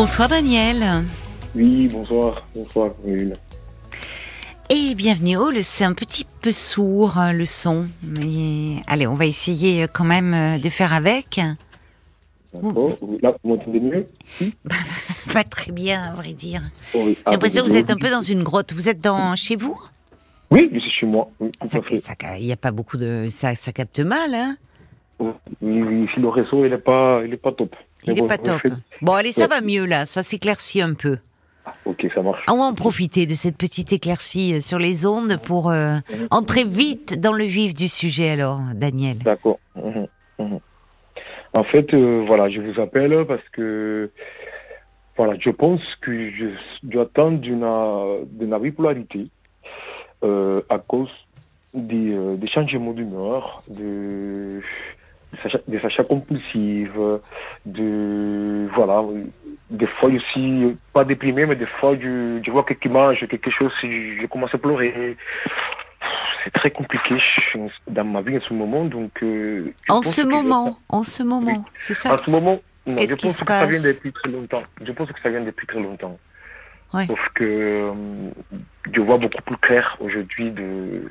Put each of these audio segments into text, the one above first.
Bonsoir Daniel. Oui, bonsoir. Bonsoir. Et bienvenue. Oh, c'est un petit peu sourd hein, le son. Mais allez, on va essayer euh, quand même euh, de faire avec. D'accord. Là, vous m'entendez mieux? Pas très bien, à vrai dire. Oh, oui. J'ai Ah, l'impression que vous- vous êtes un peu dans une grotte. Vous êtes dans chez vous? Oui, suis chez moi. Oui, Ça, ça, il n'y a pas beaucoup de, ça, ça capte mal, hein le réseau, il n'est pas, il est pas top. Il n'est bon, pas top. fais- Bon, allez, ça Ouais. va mieux là. Ça s'éclaircit un peu. Ok, ça marche. On va en profiter de cette petite éclaircie euh, sur les ondes pour euh, entrer vite dans le vif du sujet. Alors, Daniel. D'accord. Mhm, mhm. En fait, euh, voilà, je vous appelle parce que voilà, je pense que je dois attendre d'une d'une bipolarité euh, à cause des, des changements d'humeur, de, des achats, compulsifs, de voilà, des fois aussi pas déprimé, mais des fois je, je vois quelqu'un mange quelque chose, je, je commence à pleurer c'est très compliqué je- dans ma vie en ce moment. Donc, euh, je En ce je- moment, en ce moment, c'est ça. En ce moment, non, je pense se que ça vient depuis très longtemps. Je pense que ça vient depuis très longtemps. Ouais. Sauf que euh, je vois beaucoup plus clair aujourd'hui de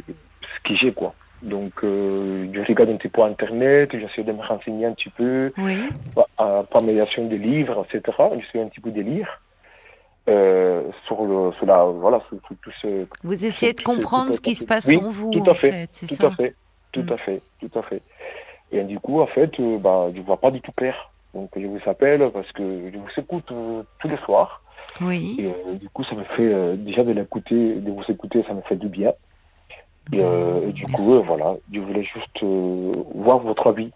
ce que j'ai, quoi. Donc, euh, je regarde un petit peu Internet, j'essaie de me renseigner un petit peu, Oui. par, par médiation des livres, etc. J'essaie un petit peu de lire. Euh, sur le, sur la, voilà, sur, sur tout ce, Vous essayez de comprendre ce qui se passe en vous, tout à en fait, Tout ça. à fait, tout Mm. à fait, tout à fait. Et du coup, en fait, euh, bah, je vois pas du tout clair. Donc, je vous appelle parce que je vous écoute euh, tous les soirs. Oui. Et euh, du coup, ça me fait euh, déjà de l'écouter, de vous écouter, ça me fait du bien. Et, euh, et du coup, euh, voilà, je voulais juste euh, voir votre avis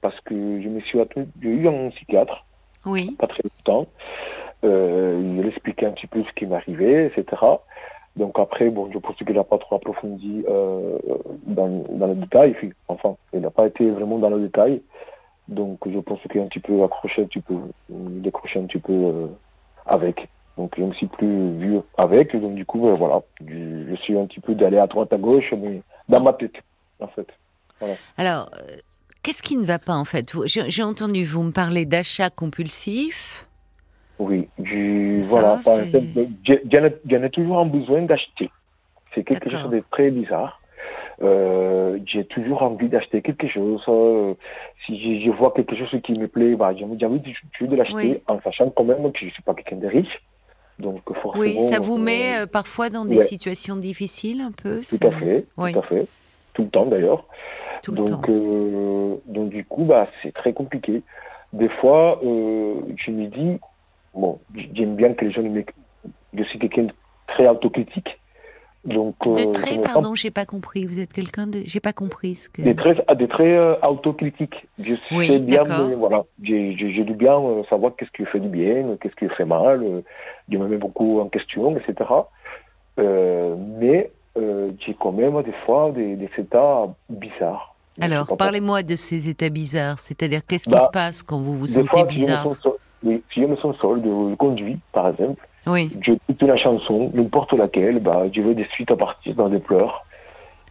parce que je me suis attendu, j'ai eu un psychiatre Oui. pas très longtemps. Euh, il expliquait un petit peu ce qui m'arrivait, etc. Donc après, bon, je pense qu'il n'a pas trop approfondi euh, dans, dans le détail. Puis, Enfin, il n'a pas été vraiment dans le détail. Donc je pense qu'il a un petit peu accroché un petit peu, décroché un petit peu euh, avec. Donc je ne me suis plus vu avec. Donc du coup, euh, voilà, je, suis un petit peu d'aller à droite, à gauche, mais dans ma tête, en fait. Alors, euh, qu'est-ce qui ne va pas en fait? J'ai entendu vous me parler d'achat compulsif. Oui, voilà, j'en ai, toujours un besoin d'acheter. C'est quelque chose de très bizarre. Euh, j'ai toujours envie d'acheter quelque chose. euh, si je, je vois quelque chose qui me plaît, bah, j'ai envie de, de l'acheter Oui. en sachant quand même que je ne suis pas quelqu'un de riche. Donc forcément. Oui, ça vous euh, met euh, parfois dans des ouais. situations difficiles un peu. Tout à fait, Oui. tout à fait. Tout le temps d'ailleurs. Tout le temps. Donc, euh, donc du coup, bah, c'est très compliqué. Des fois, euh, je me dis, bon, j'aime bien que les gens me... Je suis quelqu'un de très autocritique. Donc, De euh, me sens pardon, j'ai pas compris. Vous êtes quelqu'un de, j'ai pas compris ce que. des traits, ah, des traits euh, autocritiques. Je Oui, sais bien, voilà, j'ai du bien euh, savoir qu'est-ce qui fait du bien, qu'est-ce qui fait mal. je me mets beaucoup en question, etc. Euh, mais euh, j'ai quand même des fois des, des états bizarres. Alors, parlez-moi de ces états bizarres. C'est-à-dire, qu'est-ce qui Bah, se passe quand vous vous sentez fois, si je me bizarre? sens seul, oui, si je me sens seul, de, par exemple, Oui, j'écoute la chanson, n'importe laquelle, bah, je vais de suite à partir dans des pleurs.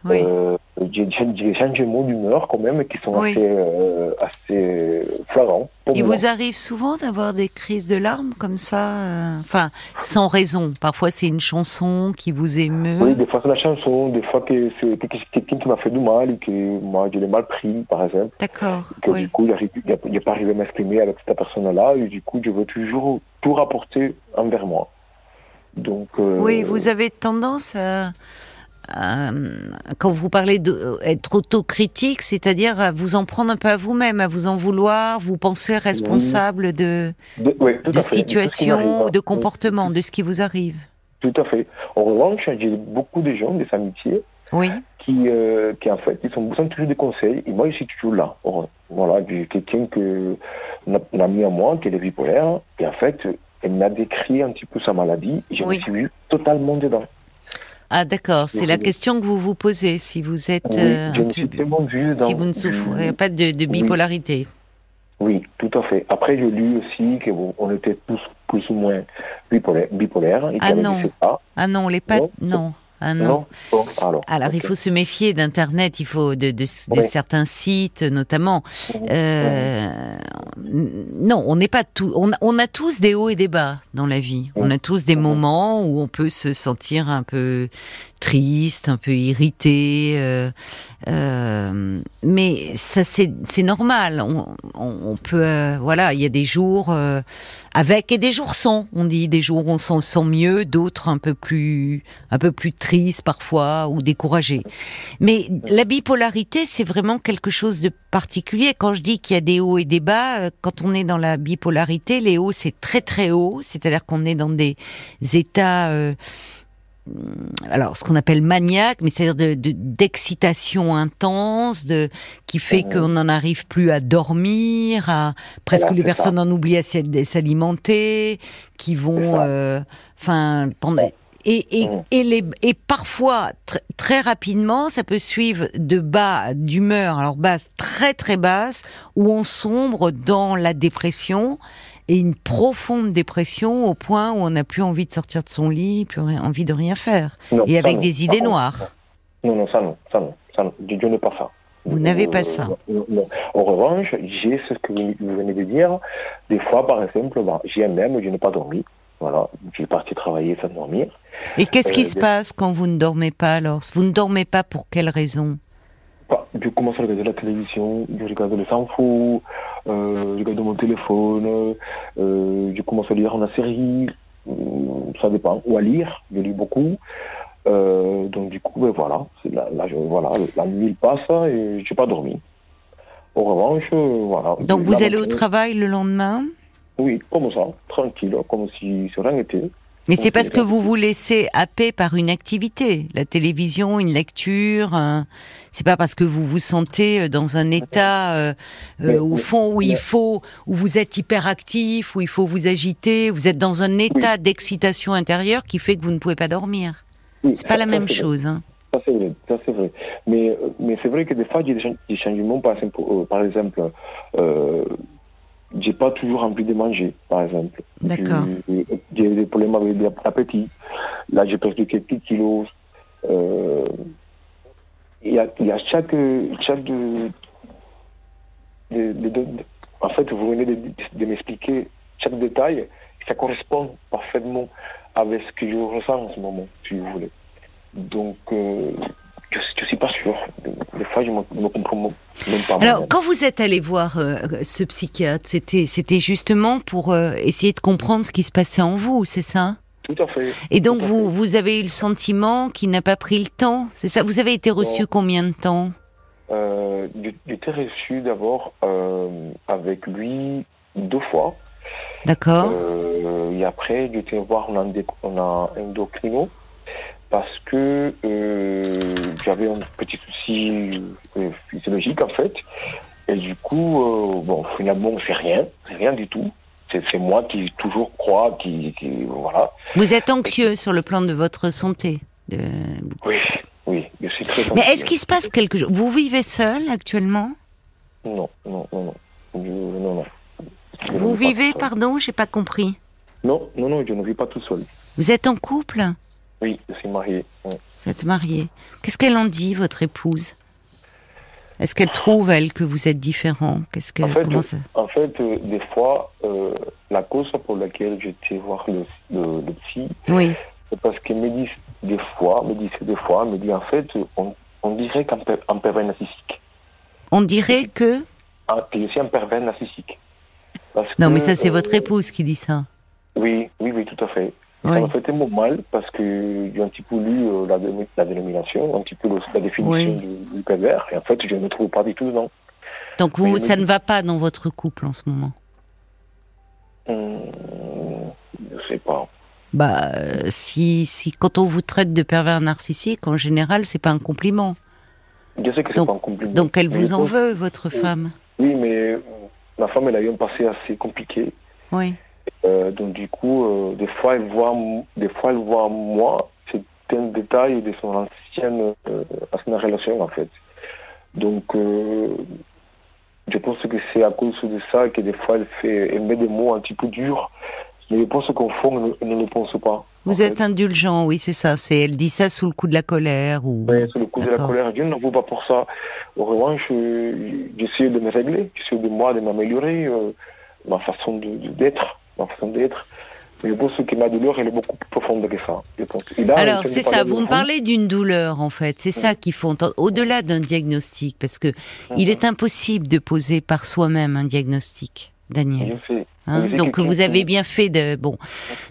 oui. Euh, j'ai j'ai des changements d'humeur quand même qui sont Oui. assez, euh, assez flagrants. Il moi. vous arrive souvent d'avoir des crises de larmes comme ça, euh, enfin, sans raison. Parfois, c'est une chanson qui vous émeut. Oui, des fois c'est la chanson, des fois que c'est quelqu'un qui m'a fait du mal et que moi je l'ai mal pris, par exemple. D'accord. Que Oui. du coup, il n'est pas arrivé à m'exprimer avec cette personne-là et du coup, je veux toujours tout rapporter envers moi. Donc, euh, Oui, vous avez tendance à, à- quand vous parlez d'être autocritique, c'est-à-dire à vous en prendre un peu à vous-même, à vous en vouloir, vous pensez responsable de, de, tout de m'arrive, de comportements, de ce qui vous arrive. Tout à fait. En revanche, j'ai beaucoup de gens, des amitiés, Oui, qui, euh, qui en fait, ils ont besoin toujours des conseils. Et moi, je suis toujours là. Or, Voilà, j'ai quelqu'un que, un ami à moi, qui est bipolaire, et en fait, elle m'a décrit un petit peu sa maladie, et je Oui. me suis vu totalement dedans. Ah d'accord, c'est la question que vous vous posez si vous êtes Oui, euh, je me suis vu dans... si vous ne du- souffrez pas de, bipolarité. Oui, tout à fait. Après, j'ai lu aussi qu'on était tous plus ou moins bipolaires, Ah avait non. Ah non, les pas Non. non. Ah non. alors, alors il faut se méfier d'Internet, il faut de, de, de certains sites notamment. Euh, non, on n'est pas tout. On, on, a tous des hauts et des bas dans la vie. On a tous des moments où on peut se sentir un peu triste, un peu irrité. Euh, euh, mais ça, c'est normal. On, peut, euh, voilà, il y a des jours avec et des jours sans. On dit des jours où on s'en sent mieux, d'autres un peu plus, un peu plus tristes parfois ou découragés. Mais la bipolarité, c'est vraiment quelque chose de particulier. Quand je dis qu'il y a des hauts et des bas, quand on est dans la bipolarité, les hauts c'est très très haut, c'est-à-dire qu'on est dans des états alors ce qu'on appelle maniaque, mais c'est-à-dire d'excitation de, intense, de qui fait mmh. qu'on n'en arrive plus à dormir, à presque les personnes en oublient à s'alimenter, qui vont, euh, enfin, et, et, mmh. et, les, et parfois très rapidement, ça peut suivre de bas d'humeur, alors basse très très basse, où on sombre dans la dépression et une profonde dépression au point où on n'a plus envie de sortir de son lit, plus envie de rien faire, et avec des idées noires. Non, non, ça non, ça non, ça non. Dieu n'est pas ça. Vous n'avez pas ça. En revanche, j'ai ce que vous venez de dire. Des fois, par exemple, bah, j'ai même, je n'ai pas dormi. Voilà, je suis parti travailler sans dormir. Et qu'est-ce qui euh, se passe quand vous ne dormez pas alors? Vous ne dormez pas pour quelle raison? Bah, Je commence à regarder la télévision, je regarde les infos, euh, je regarde mon téléphone, euh, je commence à lire une série, euh, ça dépend, ou à lire, je lis beaucoup. Euh, donc du coup, ben, voilà, là, là, voilà, la nuit passe et je n'ai pas dormi. En revanche, euh, voilà. Donc vous allez au travail le lendemain? Oui, comme ça, tranquille, comme si rien n'était. Mais c'est parce que vous vous laissez happer par une activité, la télévision, une lecture. C'est pas parce que vous vous sentez euh, dans un état euh, euh, au fond où il faut, où vous êtes hyperactif, où il faut vous agiter. Vous êtes dans un état d'excitation intérieure qui fait que vous ne pouvez pas dormir. c'est pas la même chose. Hein. Ça c'est vrai, ça c'est vrai. Mais mais c'est vrai que des fois il y a des changements, par exemple, par exemple j'ai pas toujours envie de manger, par exemple. D'accord. J'ai des problèmes avec l'appétit. Là, j'ai perdu quelques kilos. Euh, il y, a, il y a chaque, chaque de, de, de, en fait, vous venez de, m'expliquer chaque détail, ça correspond parfaitement avec ce que je ressens en ce moment, si vous voulez. Donc, euh, je ne suis pas sûr. Des fois, je ne comprends même pas. Alors, quand vous êtes allé voir euh, ce psychiatre, c'était, c'était justement pour euh, essayer de comprendre ce qui se passait en vous, c'est ça? Tout à fait. Et donc, vous, vous avez eu le sentiment qu'il n'a pas pris le temps, c'est ça? Vous avez été reçu combien de temps? Euh, J'étais reçu d'abord euh, avec lui deux fois. D'accord. et après, j'étais voir un, un endocrino parce que euh, j'avais un petit souci euh, physiologique en fait. Et du coup, euh, bon, finalement, c'est rien, rien du tout. C'est moi qui toujours crois, qui, voilà. Vous êtes anxieux sur le plan de votre santé. Oui, oui, je suis très. Mais est-ce qu'il se passe quelque chose? Vous vivez seul actuellement? Non, non, non, non, non, non. Vous vivez, pardon, j'ai pas compris. Non, non, non, je ne vis pas tout seul. Vous êtes en couple? Oui, je suis marié. Vous êtes marié. Qu'est-ce qu'elle en dit, votre épouse? Est-ce qu'elle trouve, elle, que vous êtes différent? Qu'est-ce que, en fait, en fait euh, des fois, euh, la cause pour laquelle j'étais voir le, le, psy, oui. c'est parce qu'elle me dit des fois, me dit des fois, me dit en fait, on, on dirait qu'un pervers narcissique. On dirait que ah, Que je suis un pervers narcissique. non, mais ça, c'est votre euh, épouse qui dit ça. Oui, oui, oui, tout à fait. Ça m'a fait tellement mal parce que j'ai un petit peu lu euh, la, la, dénomination, un petit peu la définition du, du, pervers, et en fait, je ne me trouve pas du tout dedans. Donc, vous, ça ne va pas dans votre couple en ce moment? Hum, Je ne sais pas. Bah, euh, si, si, quand on vous traite de pervers narcissique, en général, c'est pas un compliment. Je sais que c'est pas un compliment. Donc, elle vous en veut, votre femme? Oui, mais ma femme, elle a eu un passé assez compliqué. Oui. Euh, donc du coup, euh, des fois, elle voit, des fois, elle voit moi un détail de son ancienne, euh, ancienne relation en fait. Donc, je pense que c'est à cause de ça que des fois, elle fait, elle met des mots un petit peu durs. Mais je pense qu'au fond, elle ne, le pense pas. Vous êtes indulgent, oui, c'est ça. C'est elle dit ça sous le coup de la colère ou. Oui, sous le coup de la colère. Je ne vous pas pour ça. En revanche, j'essaie de me régler, j'essaie de moi de m'améliorer, euh, ma façon d'être, ma façon d'être. Mais m'a douleur, elle est beaucoup plus profonde que ça. Alors, c'est ça, vous me parlez d'une douleur, en fait. C'est ça qu'il faut entendre. Au-delà d'un diagnostic, parce que il est impossible de poser par soi-même un diagnostic, Daniel. Hein, donc, vous avez bien fait de, bon,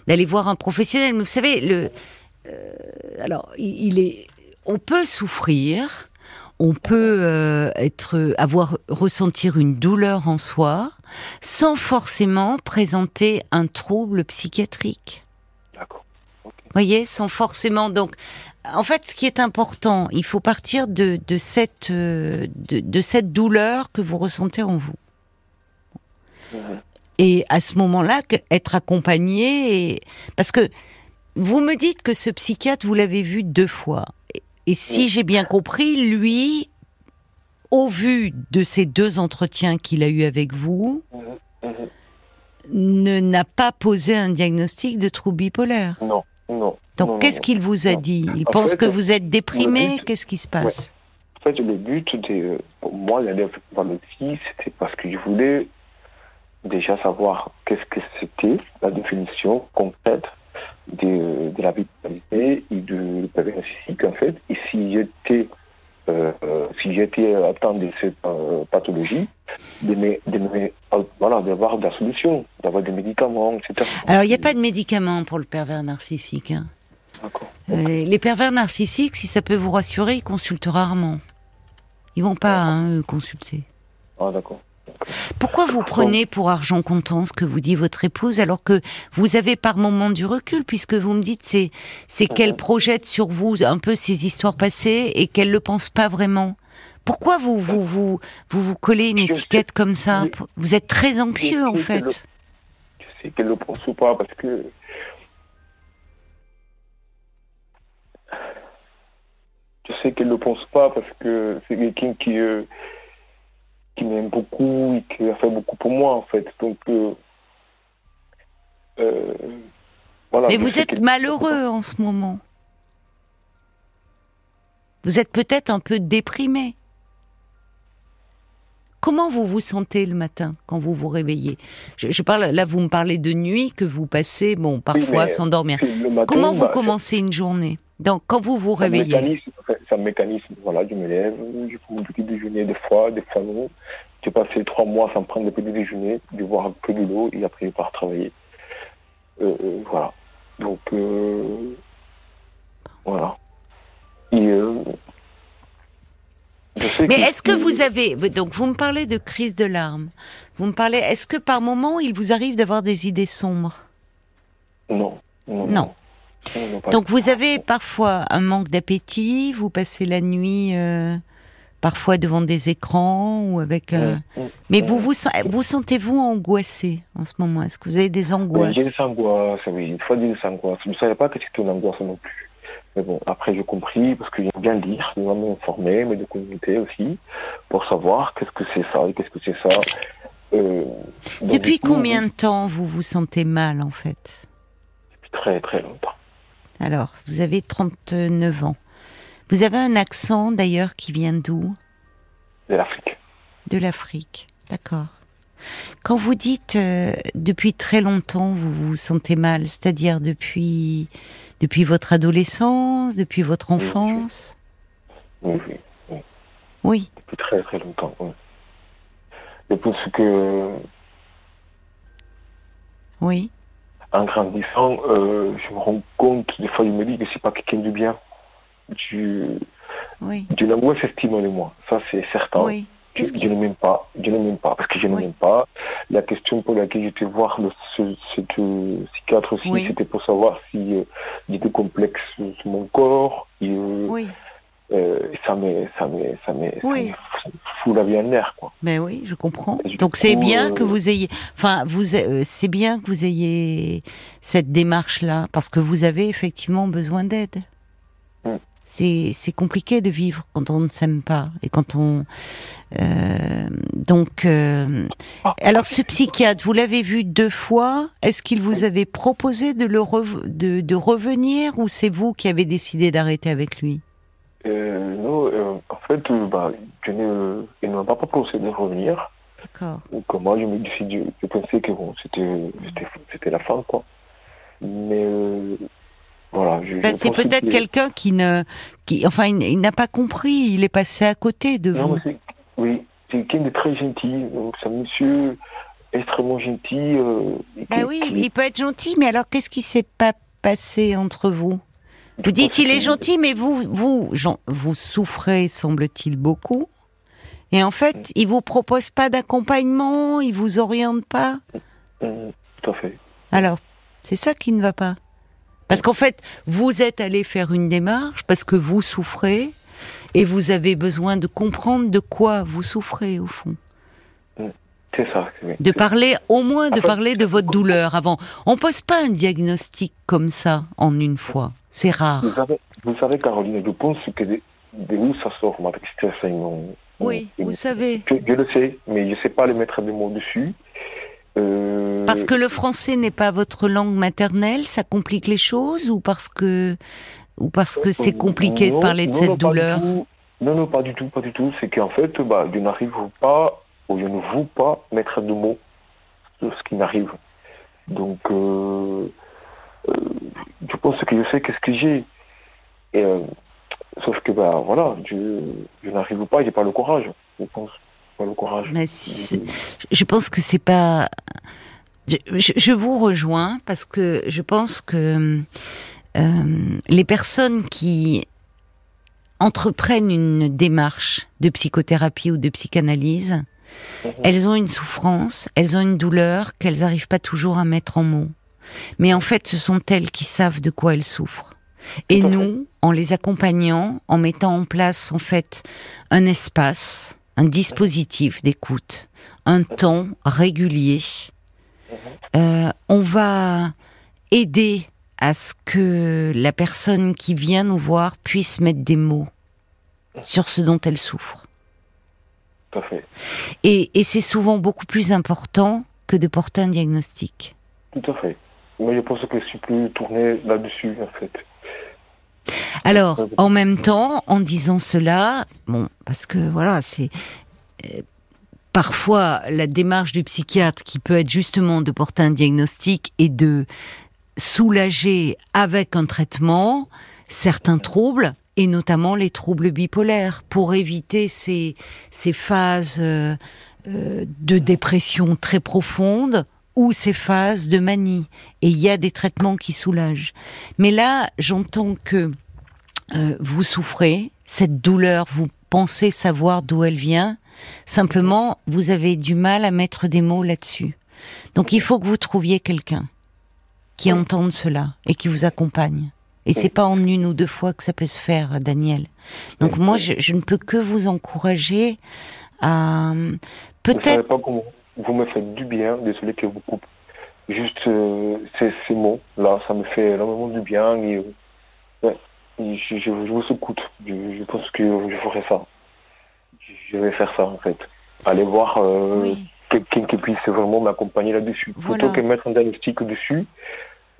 d'aller voir un professionnel. Mais vous savez, le, euh, alors, il est, on peut souffrir, on peut euh, être, avoir ressentir une douleur en soi, sans forcément présenter un trouble psychiatrique. D'accord. Voyez, sans forcément. Donc, en fait, ce qui est important, il faut partir de, de cette, euh, de, de, cette douleur que vous ressentez en vous. Et à ce moment-là, être accompagné, et... parce que vous me dites que ce psychiatre, vous l'avez vu deux fois. Et si j'ai bien compris, lui, au vu de ces deux entretiens qu'il a eu avec vous, ne n'a pas posé un diagnostic de trouble bipolaire. Non, non. Donc qu'est-ce qu'il vous a dit? Il pense que vous êtes déprimé. Qu'est-ce qui se passe? En fait, le but, de, pour moi, d'aller voir le psy, c'était parce que je voulais déjà savoir qu'est-ce que c'était la définition concrète de, de la vitalité et de la narcissique, en fait. Et si j'étais euh, si j'étais atteint de cette euh, pathologie, de, de, voilà, d'avoir de la solution, d'avoir des médicaments, etc. Alors, il n'y a pas de médicaments pour le pervers narcissique. Hein. D'accord. Euh, les pervers narcissiques, si ça peut vous rassurer, ils consultent rarement. Ils vont pas hein, consulter. Ah, d'accord. Pourquoi vous prenez pour argent comptant ce que vous dit votre épouse alors que vous avez par moment du recul puisque vous me dites c'est c'est qu'elle projette sur vous un peu ses histoires passées et qu'elle le pense pas vraiment? Pourquoi vous vous vous vous, vous collez une étiquette comme ça? Vous êtes très anxieux en fait. je sais qu'elle le pense ou pas parce que je sais qu'elle le pense pas parce que c'est quelqu'un qui euh, qui m'aime beaucoup et qui a fait beaucoup pour moi, en fait. Donc, euh, euh, voilà. Mais vous êtes malheureux en ce moment. Vous êtes peut-être un peu déprimé. Comment vous vous sentez le matin quand vous vous réveillez? Je, parle là, vous me parlez de nuit que vous passez, bon, parfois sans dormir. Comment vous bah, commencez une journée? Donc, quand vous vous réveillez C'est un mécanisme. Voilà, je me lève, je prends un petit déjeuner des fois, des fois non. J'ai passé trois mois sans prendre de petit déjeuner, de boire un peu de l'eau et après je pars travailler. Euh, euh, voilà. Donc, euh, voilà. Et, mais est-ce que vous avez donc vous me parlez de crise de larmes. Vous me parlez. Est-ce que par moment il vous arrive d'avoir des idées sombres? Non. Non. Donc vous avez parfois un manque d'appétit. Vous passez la nuit. Euh, parfois devant des écrans ou avec. Euh, mm, mm, mais vous mm. vous, vous sentez-vous angoissé en ce moment? Est-ce que vous avez des angoisses J'ai des angoisses, oui. Une fois des angoisses. Je ne savais pas que c'était une angoisse non plus. Mais bon, après j'ai compris, parce que j'aime bien lire, j'aime m'informer, mais de communauté aussi, pour savoir qu'est-ce que c'est ça et qu'est-ce que c'est ça. Euh, Depuis combien de temps vous vous sentez mal en fait? Depuis très très longtemps. Alors, vous avez 39 ans. Vous avez un accent d'ailleurs qui vient d'où? De l'Afrique. De l'Afrique, d'accord. Quand vous dites euh, depuis très longtemps vous vous sentez mal, c'est-à-dire depuis depuis votre adolescence, depuis votre enfance? Oui, oui. Oui. Depuis très très longtemps, oui. Depuis ce que... Oui. En grandissant, euh, je me rends compte, des fois je me dis que c'est pas quelqu'un du bien. Du, oui. D'une angoisse estime de moi, ça c'est certain. Oui. Je, ne m'aime pas, je ne m'aime pas, parce que je ne m'aime pas. La question pour laquelle j'étais voir le, ce, psychiatre aussi, c'était pour savoir si euh, j'étais complexe sur mon corps. Et, euh, oui. Euh, ça me, ça me, ça me, oui. fout la vie en l'air, quoi. Mais oui, je comprends. Donc c'est bien que vous ayez, enfin, vous, c'est bien que vous ayez cette démarche-là, parce que vous avez effectivement besoin d'aide. c'est compliqué de vivre quand on ne s'aime pas et quand on euh, donc euh, alors ce psychiatre vous l'avez vu deux fois est-ce qu'il vous avait proposé de le de, de, revenir ou c'est vous qui avez décidé d'arrêter avec lui? Euh, non en fait bah, je ne, il ne m'a pas proposé de revenir d'accord donc moi je me suis je pensais que bon c'était la fin quoi mais voilà, ben, c'est peut-être quelqu'un qui ne, qui, enfin, il, n'a pas compris. Il est passé à côté de vous. oui, c'est quelqu'un de très gentil. c'est un monsieur extrêmement gentil. Euh, bah oui, il peut être gentil, mais alors qu'est-ce qui s'est pas passé entre vous? Vous dites il est gentil, mais vous, vous, vous souffrez, semble-t-il, beaucoup. Et en fait, mm. il vous propose pas d'accompagnement, il vous oriente pas. Mm, tout à fait. Alors, c'est ça qui ne va pas. Parce qu'en fait, vous êtes allé faire une démarche parce que vous souffrez et vous avez besoin de comprendre de quoi vous souffrez au fond. C'est ça. De parler, au moins de parler de votre douleur avant. On pose pas un diagnostic comme ça en une fois. C'est rare. Vous savez, Caroline, je pense que de, où ça sort ma tristesse. oui, vous savez. Je, je, le sais, mais je ne sais pas le mettre des mots dessus. Euh, parce que le français n'est pas votre langue maternelle, ça complique les choses ou parce que ou parce que c'est compliqué de parler de cette douleur Non, non, pas du tout, pas du tout. C'est qu'en fait, bah, je n'arrive pas ou je ne veux pas mettre de mots sur ce qui m'arrive. Donc, euh, euh, je pense que je sais qu'est-ce que j'ai. sauf que, bah, voilà, je, n'arrive pas, j'ai pas le courage, je pense le courage. je pense que c'est pas. Je, vous rejoins parce que je pense que euh, les personnes qui entreprennent une démarche de psychothérapie ou de psychanalyse, mhm. elles ont une souffrance, elles ont une douleur qu'elles n'arrivent pas toujours à mettre en mots. Mais en fait, ce sont elles qui savent de quoi elles souffrent. Et nous, en les accompagnant, en mettant en place en fait un espace, un dispositif d'écoute, un temps régulier. Euh, on va aider à ce que la personne qui vient nous voir puisse mettre des mots sur ce dont elle souffre. Tout à fait. Et, et c'est souvent beaucoup plus important que de porter un diagnostic. Tout à fait. Mais je pense que je suis plus tourné là-dessus, en fait. Alors, en même temps, en disant cela, bon, parce que voilà, c'est euh, parfois la démarche du psychiatre qui peut être justement de porter un diagnostic et de soulager avec un traitement certains troubles et notamment les troubles bipolaires pour éviter ces, ces phases euh, euh, de dépression très profonde ou ces phases de manie. Et il y a des traitements qui soulagent. Mais là, j'entends que euh, vous souffrez, cette douleur, vous pensez savoir d'où elle vient, simplement vous avez du mal à mettre des mots là-dessus. Donc il faut que vous trouviez quelqu'un qui entende cela et qui vous accompagne. Et c'est pas en une ou deux fois que ça peut se faire, Daniel. Donc moi, je, ne peux que vous encourager à peut-être vous me faites du bien, désolé que vous coupe. Juste euh, ces, ces mots-là, ça me fait énormément du bien. Et, ouais, je, je, vous écoute. Je, pense que je ferai ça. Je vais faire ça, en fait. Aller voir euh, quelqu'un qui puisse vraiment m'accompagner là-dessus. Plutôt que mettre un diagnostic dessus,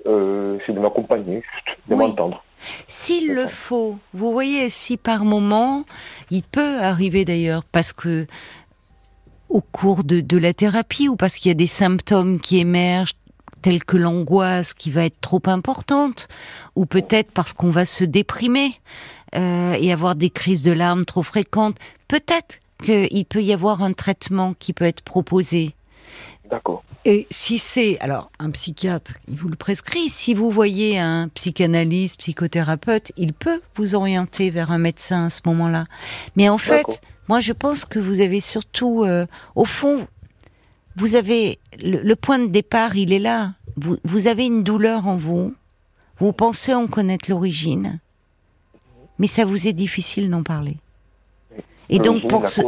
euh, c'est de m'accompagner, juste, de m'entendre. S'il le faut, vous voyez, si par moment, il peut arriver d'ailleurs, parce que au cours de, la thérapie ou parce qu'il y a des symptômes qui émergent tels que l'angoisse qui va être trop importante, ou peut-être parce qu'on va se déprimer euh, et avoir des crises de larmes trop fréquentes. Peut-être qu'il peut y avoir un traitement qui peut être proposé. D'accord. Et si c'est, alors, un psychiatre, il vous le prescrit. Si vous voyez un psychanalyste, psychothérapeute, il peut vous orienter vers un médecin à ce moment-là. Mais en fait, moi, je pense que vous avez surtout, euh, au fond, vous avez le, point de départ, il est là. Vous, vous avez une douleur en vous. Vous pensez en connaître l'origine, mais ça vous est difficile d'en parler. Et donc pour ce,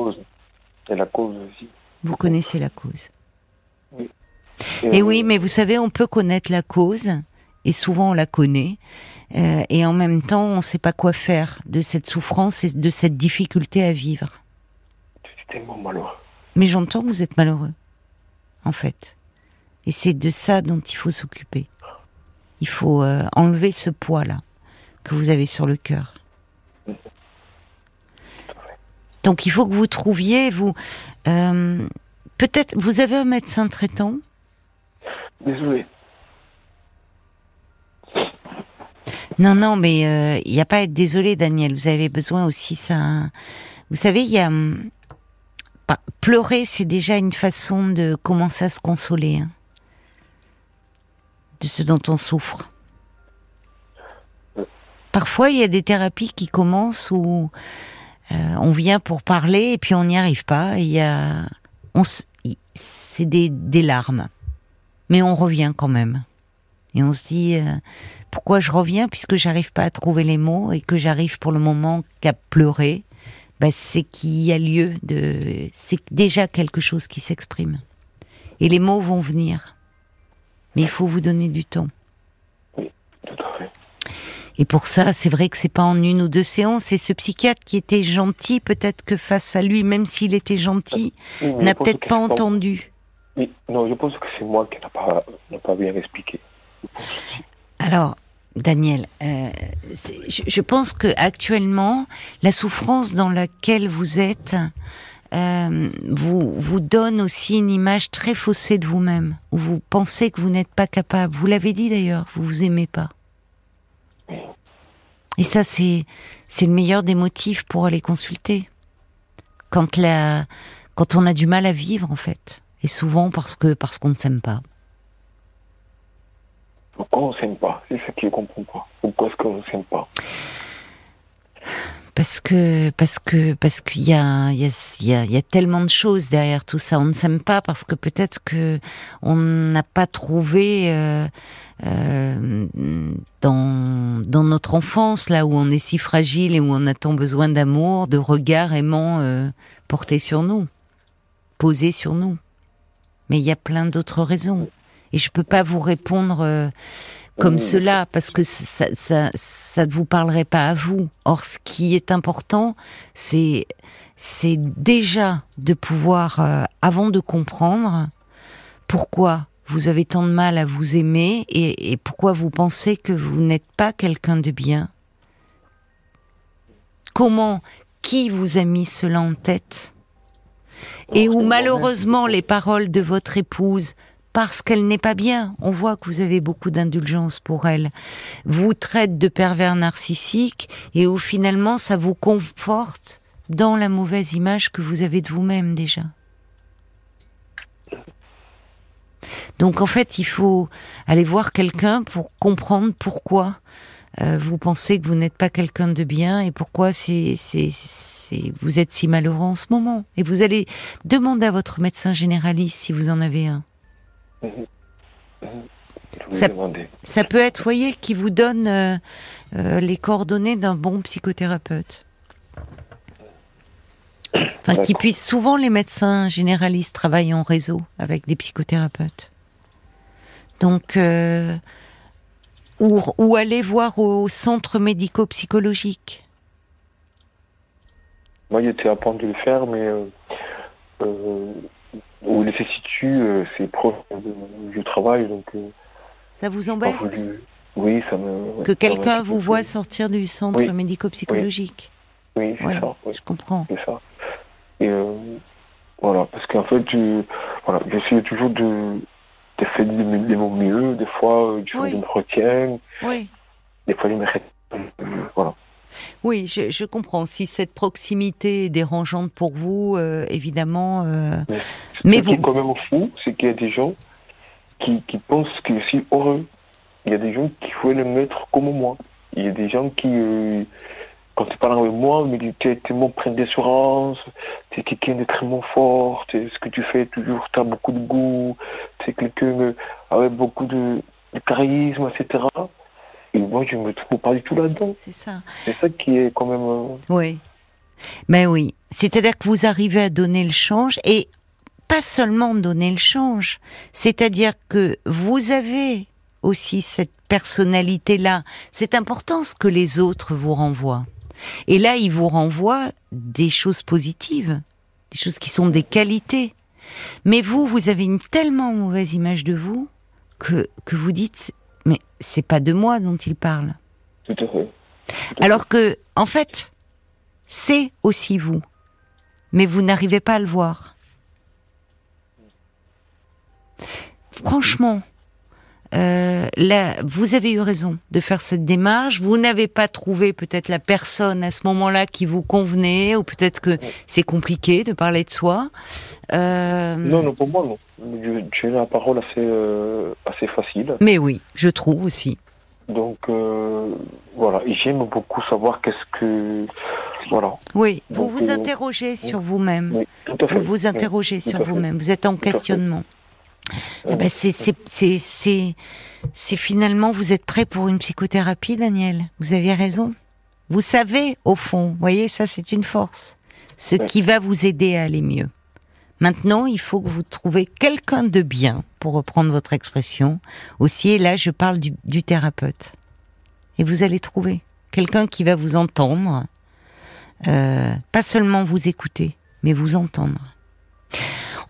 et la cause aussi. Vous connaissez la cause. Et, oui, mais vous savez, on peut connaître la cause et souvent on la connaît. Euh, et en même temps, on ne sait pas quoi faire de cette souffrance et de cette difficulté à vivre. C'est tellement malheureux. Mais j'entends que vous êtes malheureux, en fait. Et c'est de ça dont il faut s'occuper. Il faut euh, enlever ce poids-là que vous avez sur le cœur. Donc il faut que vous trouviez, vous, euh, peut-être, vous avez un médecin traitant Désolé. Non, non, mais euh, il n'y a pas à être désolé, Daniel. Vous avez besoin aussi ça. Vous savez, il y a hum, pleurer, c'est déjà une façon de commencer à se consoler hein, de ce dont on souffre. Parfois, il y a des thérapies qui commencent où euh, on vient pour parler et puis on n'y arrive pas. Il y a, c'est des, des, larmes, mais on revient quand même. Et on se dit euh, pourquoi je reviens puisque j'arrive pas à trouver les mots et que j'arrive pour le moment qu'à pleurer? Ben, c'est qu'il y a lieu de, c'est déjà quelque chose qui s'exprime. Et les mots vont venir, mais il faut vous donner du temps. Et pour ça, c'est vrai que c'est pas en une ou deux séances. Et ce psychiatre qui était gentil, peut-être que face à lui, même s'il était gentil, n'a peut-être pas entendu. Non, je pense que c'est moi qui n'ai pas, pas, bien expliqué. Alors, Daniel, euh, je, pense que actuellement, la souffrance dans laquelle vous êtes euh, vous vous donne aussi une image très faussée de vous-même, où vous pensez que vous n'êtes pas capable. Vous l'avez dit d'ailleurs, vous vous aimez pas. Et ça, c'est c'est le meilleur des motifs pour aller consulter. Quand la, quand on a du mal à vivre, en fait, et souvent parce que parce qu'on ne s'aime pas. Pourquoi on s'aime pas? C'est ce que je comprends pas. Pourquoi est-ce qu'on ne s'aime pas? Parce que parce que parce qu'il y a il y a, il y a tellement de choses derrière tout ça. On ne s'aime pas parce que peut-être que on n'a pas trouvé euh, euh, dans, dans notre enfance, là où on est si fragile et où on a tant besoin d'amour, de regard aimant euh, porté sur nous, posé sur nous. Mais il y a plein d'autres raisons. Et je peux pas vous répondre euh, comme cela parce que ça, ça, ça ne vous parlerait pas à vous. Or, ce qui est important, c'est c'est déjà de pouvoir, avant de comprendre pourquoi vous avez tant de mal à vous aimer et, pourquoi vous pensez que vous n'êtes pas quelqu'un de bien Comment Qui vous a mis cela en tête? Et où malheureusement les paroles de votre épouse, parce qu'elle n'est pas bien, on voit que vous avez beaucoup d'indulgence pour elle, vous traite de pervers narcissique et où finalement ça vous conforte dans la mauvaise image que vous avez de vous-même déjà. Donc en fait, il faut aller voir quelqu'un pour comprendre pourquoi euh, vous pensez que vous n'êtes pas quelqu'un de bien et pourquoi c'est, vous êtes si malheureux en ce moment. Et vous allez demander à votre médecin généraliste si vous en avez un. Ça, ça, peut être, voyez, qui vous donne euh, euh, les coordonnées d'un bon psychothérapeute. Enfin, qui puisse. Souvent, les médecins généralistes travaillent en réseau avec des psychothérapeutes. Donc, euh, ou, aller voir au centre médico-psychologique. Moi, j'étais à point de le faire, mais euh, euh, où il se situe, c'est proche du travail, donc. ça vous embête Oui, ça me. Que quelqu'un vous voit sortir du centre médico-psychologique. Oui, c'est ça. Je comprends. C'est ça. Et voilà, parce qu'en fait, voilà, j'essaie toujours de, fait de, de mon mieux. Des fois, euh, je oui. me retiens. Oui. Des fois, je me Voilà. Oui, je, je, comprends. Si cette proximité est dérangeante pour vous, euh, évidemment. Euh... Mais, ce qui est quand même fou, c'est qu'il y a des gens qui, qui pensent que je suis heureux. Il y a des gens qui veulent le mettre comme moi. Il y a des gens qui, euh, quand tu parles avec moi, mais tu es tellement plein d'assurance, tu es quelqu'un d'extrêmement fort, ce que tu fais toujours, tu as beaucoup de goût, tu es quelqu'un avec beaucoup de, charisme, etc. Et moi, je ne me trouve pas du tout là-dedans. C'est ça. C'est ça qui est quand même. Euh, oui. Mais oui. C'est-à-dire que vous arrivez à donner le change et pas seulement donner le change. C'est-à-dire que vous avez aussi cette personnalité-là. C'est important ce que les autres vous renvoient. Et là, ils vous renvoient des choses positives, des choses qui sont des qualités. Mais vous, vous avez une tellement mauvaise image de vous que, que vous dites, mais c'est pas de moi dont il parle. Tout à fait. Alors que, en fait, c'est aussi vous. Mais vous n'arrivez pas à le voir. Franchement, euh, là, vous avez eu raison de faire cette démarche. Vous n'avez pas trouvé peut-être la personne à ce moment-là qui vous convenait, ou peut-être que c'est compliqué de parler de soi. Euh... Non, non, pour moi, non. J'ai la parole assez, euh, assez facile. Mais oui, je trouve aussi. Donc, euh, voilà. J'aime beaucoup savoir qu'est-ce que. Voilà. Oui, vous vous euh, interrogez sur vous-même. Oui, tout à fait. Vous vous interrogez sur vous-même. Vous êtes en questionnement. Eh ben c'est finalement vous êtes prêt pour une psychothérapie, Daniel? Vous aviez raison. Vous savez au fond, voyez ça c'est une force, ce qui va vous aider à aller mieux. Maintenant, il faut que vous trouviez quelqu'un de bien, pour reprendre votre expression. Aussi, et là, je parle du, du thérapeute. Et vous allez trouver quelqu'un qui va vous entendre, euh, pas seulement vous écouter, mais vous entendre.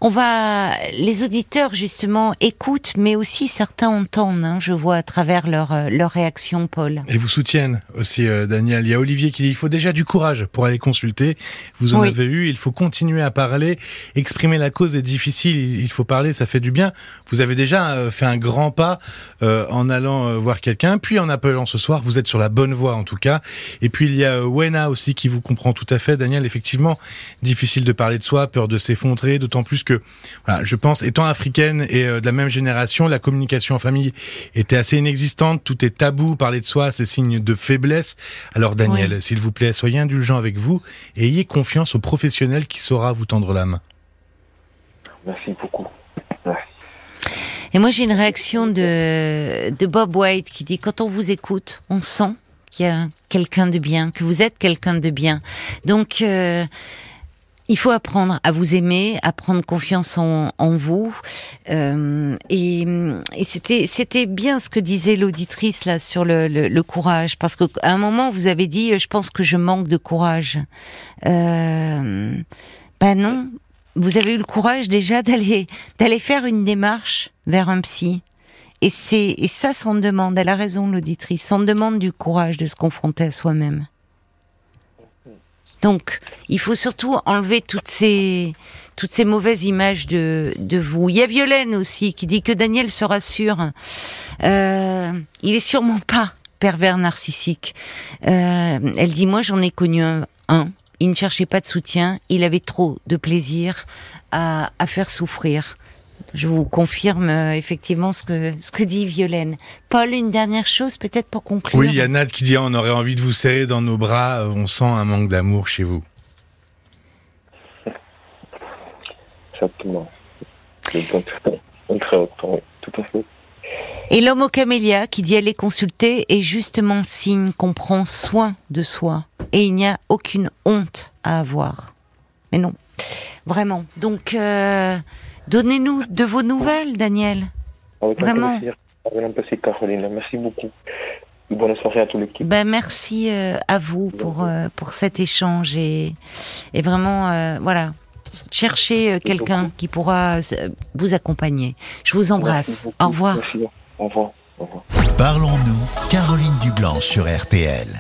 On va, les auditeurs justement écoutent, mais aussi certains entendent. Hein, je vois à travers leur euh, leur réaction, Paul. Et vous soutiennent aussi, euh, Daniel. Il y a Olivier qui dit il faut déjà du courage pour aller consulter. Vous en avez eu. Il faut continuer à parler, exprimer la cause est difficile. Il faut parler, ça fait du bien. Vous avez déjà euh, fait un grand pas en allant voir quelqu'un, puis en appelant ce soir. Vous êtes sur la bonne voie en tout cas. Et puis il y a Wena aussi qui vous comprend tout à fait, Daniel. Effectivement, difficile de parler de soi, peur de s'effondrer, d'autant plus que voilà, je pense, étant africaine et euh, de la même génération, la communication en famille était assez inexistante. Tout est tabou, parler de soi, c'est signe de faiblesse. Alors Daniel, s'il vous plaît, soyez indulgent avec vous et ayez confiance au professionnel qui saura vous tendre la main. Merci beaucoup. Et moi, j'ai une réaction de, de Bob White qui dit quand on vous écoute, on sent qu'il y a quelqu'un de bien, que vous êtes quelqu'un de bien. Donc, euh, il faut apprendre à vous aimer, à prendre confiance en, vous. Euh, et, c'était c'était bien ce que disait l'auditrice là sur le, courage, parce qu'à un moment vous avez dit, je pense que je manque de courage. Euh, ben non, vous avez eu le courage déjà d'aller d'aller faire une démarche vers un psy. Et c'est et ça, s'en demande. Elle a raison, l'auditrice. Ça demande du courage de se confronter à soi-même. Donc, il faut surtout enlever toutes ces mauvaises images de, vous. Il y a Violaine aussi qui dit que Daniel se rassure. Euh, il est sûrement pas pervers narcissique. Euh, elle dit moi j'en ai connu un. Il ne cherchait pas de soutien. Il avait trop de plaisir à faire souffrir je vous confirme euh, effectivement ce que, ce que dit Violaine. Paul, une dernière chose peut-être pour conclure. Oui, il y a Nat qui dit on aurait envie de vous serrer dans nos bras, on sent un manque d'amour chez vous. Exactement. Tout à fait. Et l'homme au camélia qui dit aller consulter est justement signe qu'on prend soin de soi et il n'y a aucune honte à avoir. Mais non, vraiment. Donc, euh, Donnez-nous de vos nouvelles, Daniel. Vraiment. Caroline. Merci beaucoup. Bonne soirée à toute l'équipe. Ben, merci euh, à vous pour, euh, pour cet échange et, et vraiment, euh, voilà, cherchez quelqu'un qui pourra vous accompagner. Je vous embrasse. Au revoir. Au revoir. Au revoir. Parlons-nous, Caroline Dublanche sur RTL.